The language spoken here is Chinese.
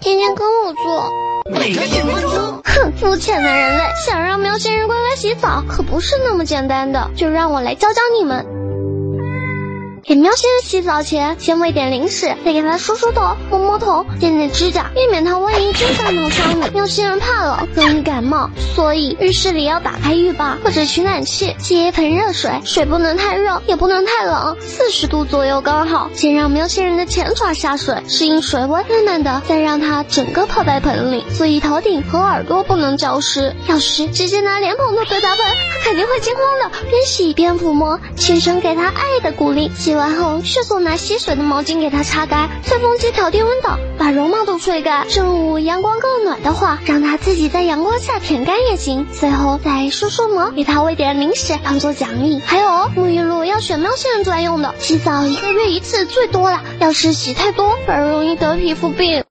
天天跟我做。每天一分钟。哼，肤浅的人类，想让喵星人乖乖洗澡，可不是那么简单的。就让我来教教你们。给喵星人洗澡前，先喂点零食，再给它梳梳头、摸摸头、剪剪指甲，避免它万一真在弄伤你。喵星人怕冷，冒，所以浴室里要打开浴霸或者取暖器，接一盆热水，水不能太热，也不能太冷，四十度左右刚好。先让喵星人的前爪下水，适应水温，慢慢的再让它整个泡在盆里，所以头顶和耳朵不能浇湿。要是直接拿莲蓬头对它盆，它肯定会惊慌的，边洗边抚摸，轻声给它爱的鼓励。洗完后，迅速拿吸水的毛巾给它擦干，吹风机调低温档，把绒毛都吹干。正午阳光够暖的话，让它自己在阳光下舔干也行。最后再梳梳毛，给它喂点零食当做奖励。还有，沐浴露要选喵星人专用的，洗澡一个月一次最多了，要是洗太多，反而容易得皮肤病。